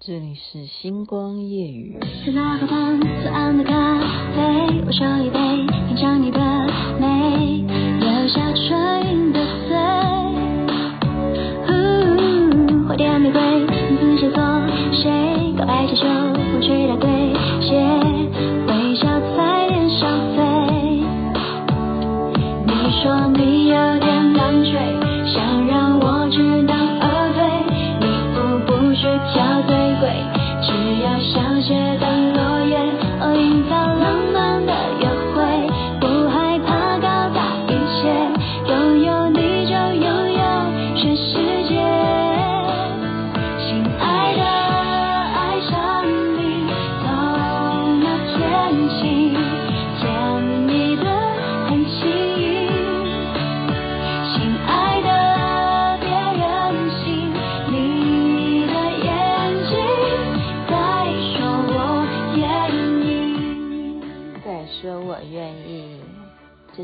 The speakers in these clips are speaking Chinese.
这里是星光夜雨。是那河畔左岸的咖啡，我手一杯，品尝你的美，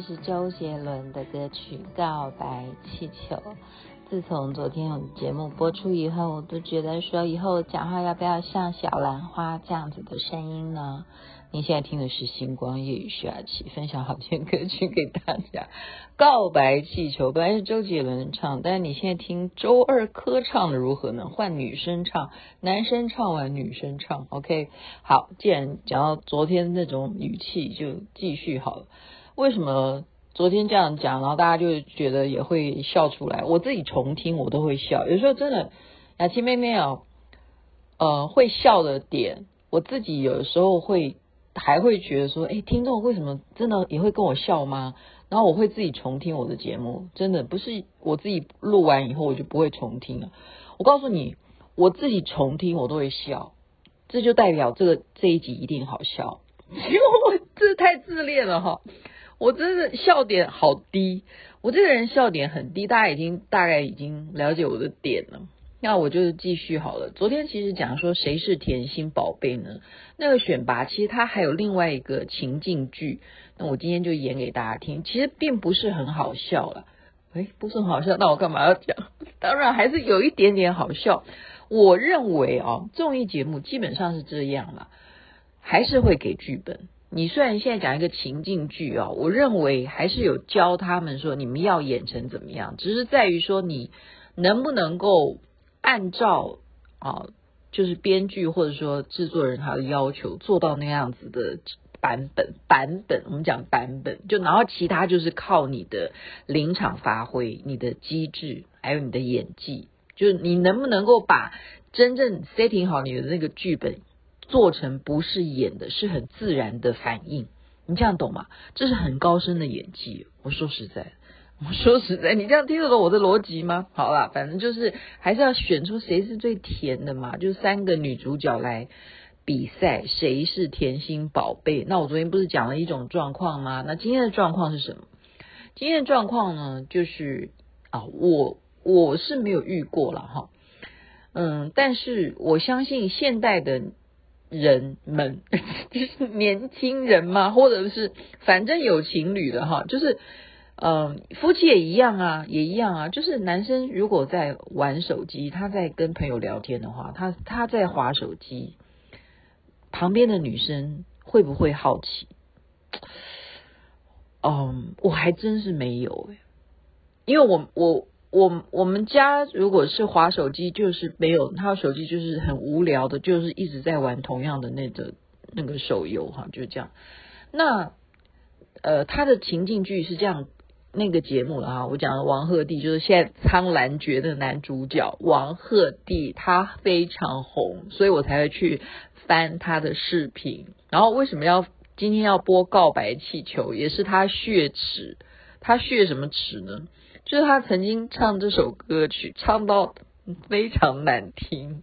是周杰伦的歌曲《告白气球》。自从昨天我们节目播出以后，我都觉得说以后讲话要不要像小兰花这样子的声音呢？你现在听的是星光夜雨徐雅琪分享好听歌曲给大家，《告白气球》本来是周杰伦唱，但是你现在听周二柯唱的如何呢？换女生唱，男生唱完女生唱，OK？好，既然讲到昨天那种语气，就继续好了。为什么昨天这样讲，然后大家就觉得也会笑出来？我自己重听我都会笑，有时候真的，雅琪妹妹啊，呃，会笑的点，我自己有的时候会还会觉得说，哎，听众为什么真的也会跟我笑吗？然后我会自己重听我的节目，真的不是我自己录完以后我就不会重听了。我告诉你，我自己重听我都会笑，这就代表这个这一集一定好笑，因 为我这太自恋了哈。我真的笑点好低，我这个人笑点很低，大家已经大概已经了解我的点了。那我就继续好了。昨天其实讲说谁是甜心宝贝呢？那个选拔其实它还有另外一个情境剧，那我今天就演给大家听。其实并不是很好笑了，诶，不是很好笑，那我干嘛要讲？当然还是有一点点好笑。我认为啊，综艺节目基本上是这样了，还是会给剧本。你虽然现在讲一个情境剧啊，我认为还是有教他们说你们要演成怎么样，只是在于说你能不能够按照啊，就是编剧或者说制作人他的要求做到那样子的版本版本。我们讲版本，就然后其他就是靠你的临场发挥、你的机智，还有你的演技，就是你能不能够把真正 setting 好你的那个剧本。做成不是演的，是很自然的反应，你这样懂吗？这是很高深的演技。我说实在，我说实在，你这样听得懂我的逻辑吗？好啦，反正就是还是要选出谁是最甜的嘛，就三个女主角来比赛，谁是甜心宝贝？那我昨天不是讲了一种状况吗？那今天的状况是什么？今天的状况呢，就是啊，我我是没有遇过了哈，嗯，但是我相信现代的。人们 就是年轻人嘛，或者是反正有情侣的哈，就是嗯、夫妻也一样啊，也一样啊。就是男生如果在玩手机，他在跟朋友聊天的话，他他在划手机，旁边的女生会不会好奇？嗯，我还真是没有诶，因为我我。我我们家如果是滑手机，就是没有他手机，就是很无聊的，就是一直在玩同样的那个那个手游哈，就是这样。那呃，他的情境剧是这样，那个节目了哈，我讲的王鹤棣就是现在苍兰诀的男主角王鹤棣，他非常红，所以我才会去翻他的视频。然后为什么要今天要播告白气球，也是他血池，他血什么池呢？就是他曾经唱这首歌曲，唱到非常难听。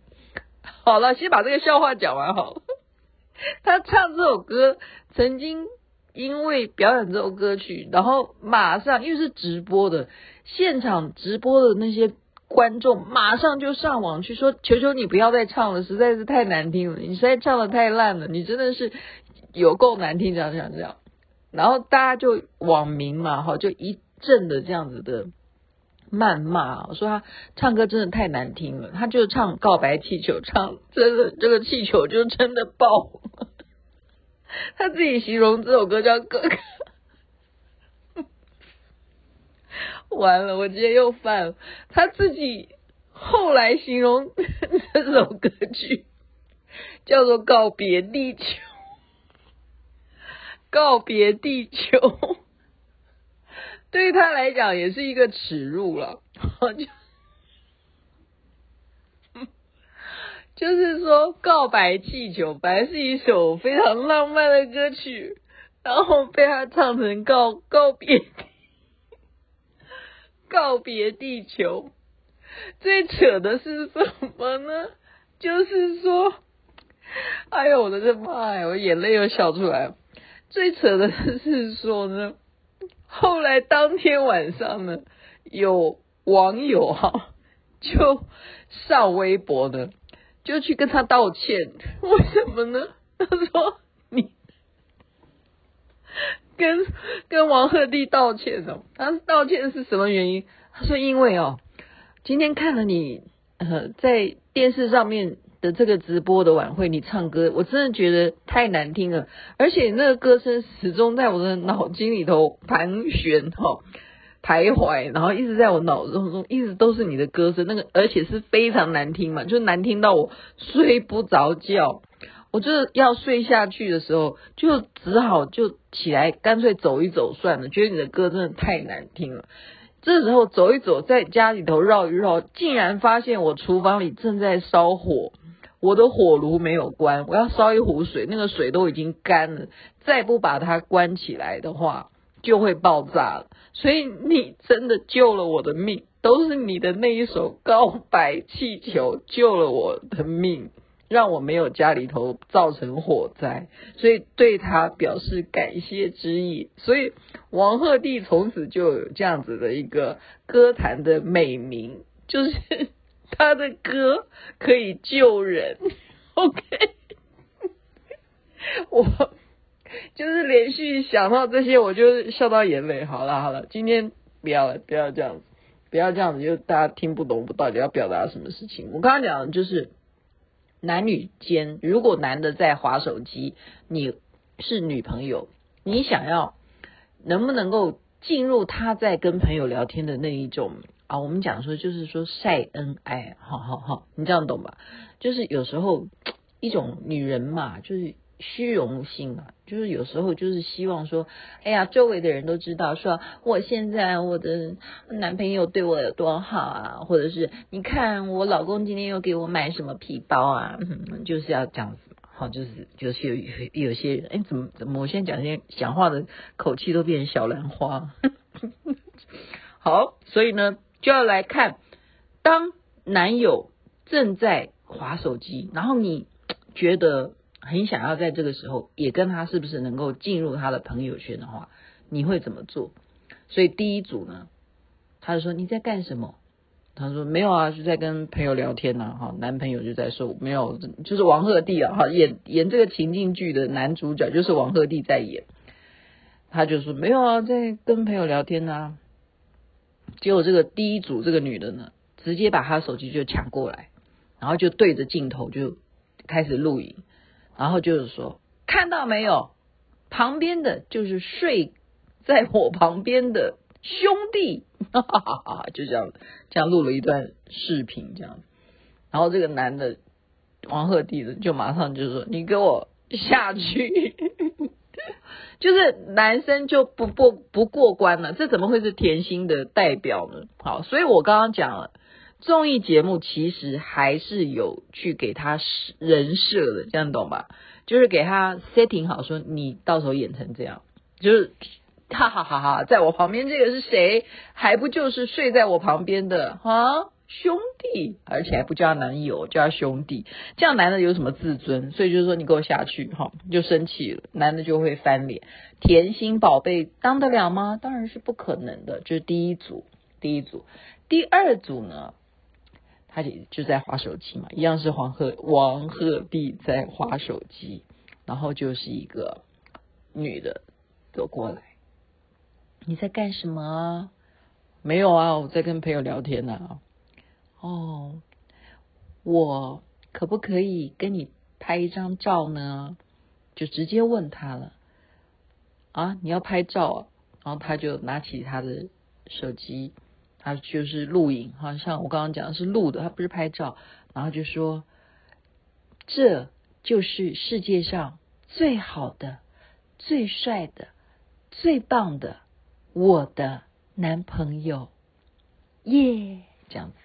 好了，先把这个笑话讲完好了。他唱这首歌，曾经因为表演这首歌曲，然后马上因为是直播的，现场直播的那些观众马上就上网去说：“求求你不要再唱了，实在是太难听了，你实在唱得太烂了，你真的是有够难听。”这样这样这样，然后大家就网民嘛，哈，就一。正的这样子的谩骂，我说他唱歌真的太难听了，他就唱《告白气球》，唱真的这个气球就真的爆。他自己形容这首歌叫哥哥，完了，我今天又犯了。他自己后来形容这首歌曲 叫做《告别地球》，告别地球。对他来讲也是一个耻辱了，就就是说，告白气球本来是一首非常浪漫的歌曲，然后被他唱成告告别告别地球。最扯的是什么呢？就是说，哎呦我的这妈呀，我眼泪又笑出来了。最扯的是说呢。后来当天晚上呢，有网友哈就上微博呢，就去跟他道歉。为什么呢？他说你跟跟王鹤棣道歉哦。他道歉是什么原因？他说因为哦，今天看了你呃在电视上面的这个直播的晚会，你唱歌，我真的觉得太难听了，而且那个歌声始终在我的脑筋里头盘旋哈、徘徊，然后一直在我脑中中一直都是你的歌声，那个而且是非常难听嘛，就难听到我睡不着觉，我就要睡下去的时候，就只好就起来，干脆走一走算了，觉得你的歌真的太难听了。这时候走一走，在家里头绕一绕，竟然发现我厨房里正在烧火。我的火炉没有关，我要烧一壶水，那个水都已经干了，再不把它关起来的话，就会爆炸了。所以你真的救了我的命，都是你的那一首告白气球救了我的命，让我没有家里头造成火灾，所以对他表示感谢之意。所以王鹤棣从此就有这样子的一个歌坛的美名，就是。他的歌可以救人，OK，我就是连续想到这些，我就笑到眼泪。好了好了，今天不要了，不要这样子，不要这样子，就大家听不懂，我到底要表达什么事情。我刚刚讲的就是男女间，如果男的在划手机，你是女朋友，你想要能不能够进入他在跟朋友聊天的那一种？啊，我们讲说就是说晒恩爱，好好好，你这样懂吧？就是有时候一种女人嘛，就是虚荣心啊，就是有时候就是希望说，哎呀，周围的人都知道，说我现在我的男朋友对我有多好啊，或者是你看我老公今天又给我买什么皮包啊，就是要这样子，好，就是就是有有，有些人，哎，怎么怎么我现在讲些讲话的口气都变成小兰花，好，所以呢。就要来看，当男友正在滑手机，然后你觉得很想要在这个时候也跟他是不是能够进入他的朋友圈的话，你会怎么做？所以第一组呢，他就说你在干什么？他说没有啊，就在跟朋友聊天呢。哈，男朋友就在说没有，就是王鹤棣啊，哈，演演这个情境剧的男主角就是王鹤棣在演，他就说没有啊，在跟朋友聊天呢。结果这个第一组这个女的呢，直接把她手机就抢过来，然后就对着镜头就开始录影，然后就是说看到没有，旁边的就是睡在我旁边的兄弟，哈哈哈哈，就这样这样录了一段视频这样，然后这个男的王鹤棣的就马上就说你给我下去。就是男生就不不不过关了，这怎么会是甜心的代表呢？好，所以我刚刚讲了，综艺节目其实还是有去给他人设的，这样懂吧？就是给他 setting 好，说你到时候演成这样，就是哈哈哈哈，在我旁边这个是谁？还不就是睡在我旁边的哈？兄弟，而且还不叫男友，叫兄弟，这样男的有什么自尊？所以就是说你给我下去哈，就生气了，男的就会翻脸。甜心宝贝当得了吗？当然是不可能的。这是第一组，第一组，第二组呢，他就就在划手机嘛，一样是黄鹤王鹤棣在划手机，然后就是一个女的走过来，你在干什么？没有啊，我在跟朋友聊天呢、哦，我可不可以跟你拍一张照呢？就直接问他了。啊，你要拍照啊？然后他就拿起他的手机，他就是录影，好像我刚刚讲的是录的，他不是拍照。然后就说，这就是世界上最好的、最帅的、最棒的我的男朋友，耶，这样子。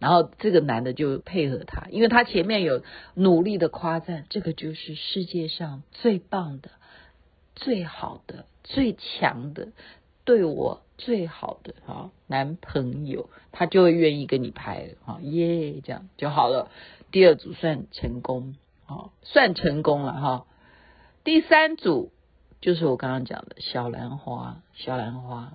然后这个男的就配合他，因为他前面有努力的夸赞，这个就是世界上最棒的、最好的、最强的，对我最好的啊男朋友，他就会愿意跟你拍了啊耶，这样就好了。第二组算成功啊，算成功了哈。第三组就是我刚刚讲的小兰花，小兰花。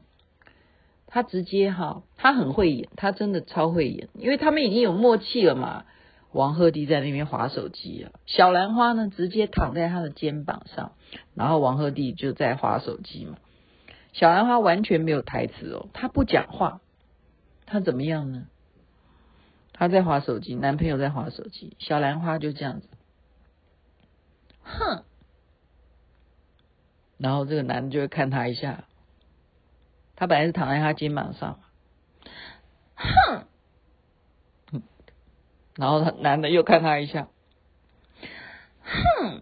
他直接哈，他很会演，他真的超会演，因为他们已经有默契了嘛。王鹤棣在那边划手机啊，小兰花呢直接躺在他的肩膀上，然后王鹤棣就在划手机嘛。小兰花完全没有台词哦，他不讲话，他怎么样呢？他在划手机，男朋友在划手机，小兰花就这样子，哼，然后这个男的就会看他一下。他本来是躺在他肩膀上，哼，然后他男的又看他一下，哼，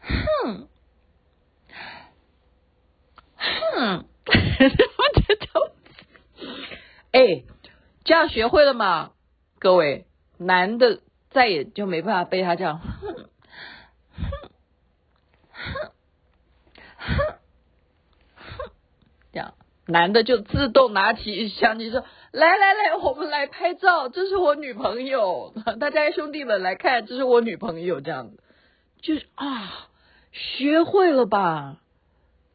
哼，哼，我觉得，哎，这样学会了吗？各位，男的再也就没办法被他这样，哼，哼，哼。男的就自动拿起相机说：“来来来，我们来拍照，这是我女朋友。大家兄弟们来看，这是我女朋友。”这样子，就是啊，学会了吧，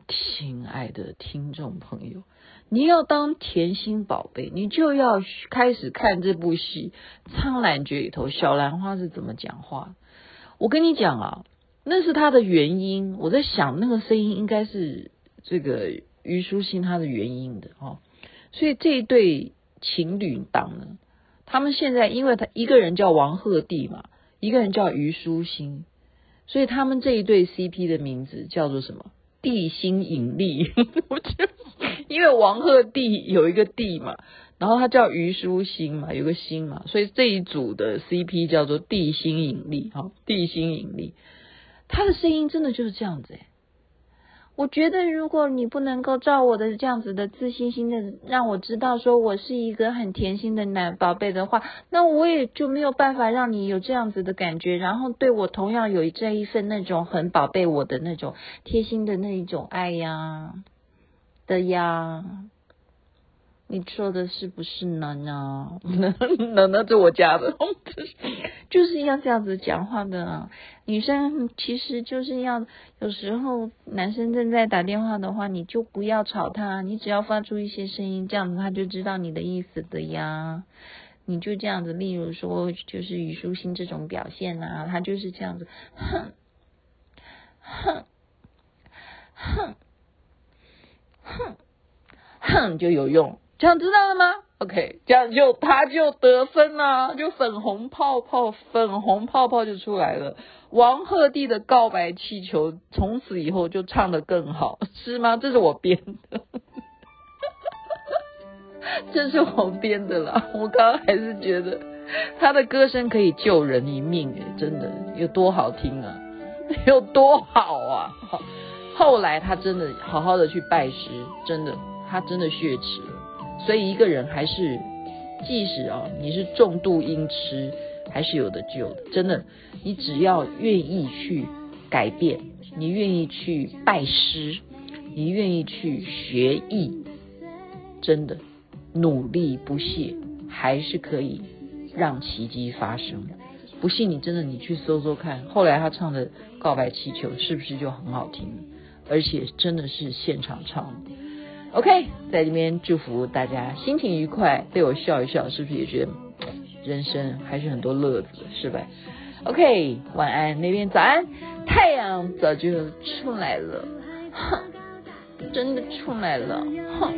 亲爱的听众朋友，你要当甜心宝贝，你就要开始看这部戏《苍兰诀》里头小兰花是怎么讲话。我跟你讲啊，那是他的原因。我在想，那个声音应该是这个。虞书欣他的原因的哦，所以这一对情侣档呢，他们现在因为他一个人叫王鹤棣嘛，一个人叫虞书欣，所以他们这一对 CP 的名字叫做什么？地心引力。我觉得，因为王鹤棣有一个地嘛，然后他叫虞书欣嘛，有个心嘛，所以这一组的 CP 叫做地心引力哈，地心引力。他的声音真的就是这样子哎。我觉得，如果你不能够照我的这样子的自信心的让我知道说我是一个很甜心的男宝贝的话，那我也就没有办法让你有这样子的感觉，然后对我同样有这一份那种很宝贝我的那种贴心的那一种爱呀的呀。你说的是不是呢？呢，呢呢，是我家的，就是要这样子讲话的。啊女生其实就是要有时候男生正在打电话的话，你就不要吵他，你只要发出一些声音，这样子他就知道你的意思的呀。你就这样子，例如说，就是虞书欣这种表现啊，他就是这样子，哼，哼，哼，哼，哼，就有用。这样知道了吗？OK，这样就他就得分了，就粉红泡泡，粉红泡泡就出来了。王鹤棣的告白气球从此以后就唱得更好，是吗？这是我编的，这是我编的啦。我刚刚还是觉得他的歌声可以救人一命，诶，真的有多好听啊，有多好啊！后来他真的好好的去拜师，真的，他真的血耻。所以一个人还是，即使啊你是重度音痴，还是有的救的。真的，你只要愿意去改变，你愿意去拜师，你愿意去学艺，真的努力不懈，还是可以让奇迹发生。不信你真的你去搜搜看，后来他唱的《告白气球》是不是就很好听？而且真的是现场唱的。OK，在这边祝福大家心情愉快，对我笑一笑，是不是也觉得人生还是很多乐子，是吧？OK，晚安，那边早安，太阳早就出来了，哼，真的出来了，哼。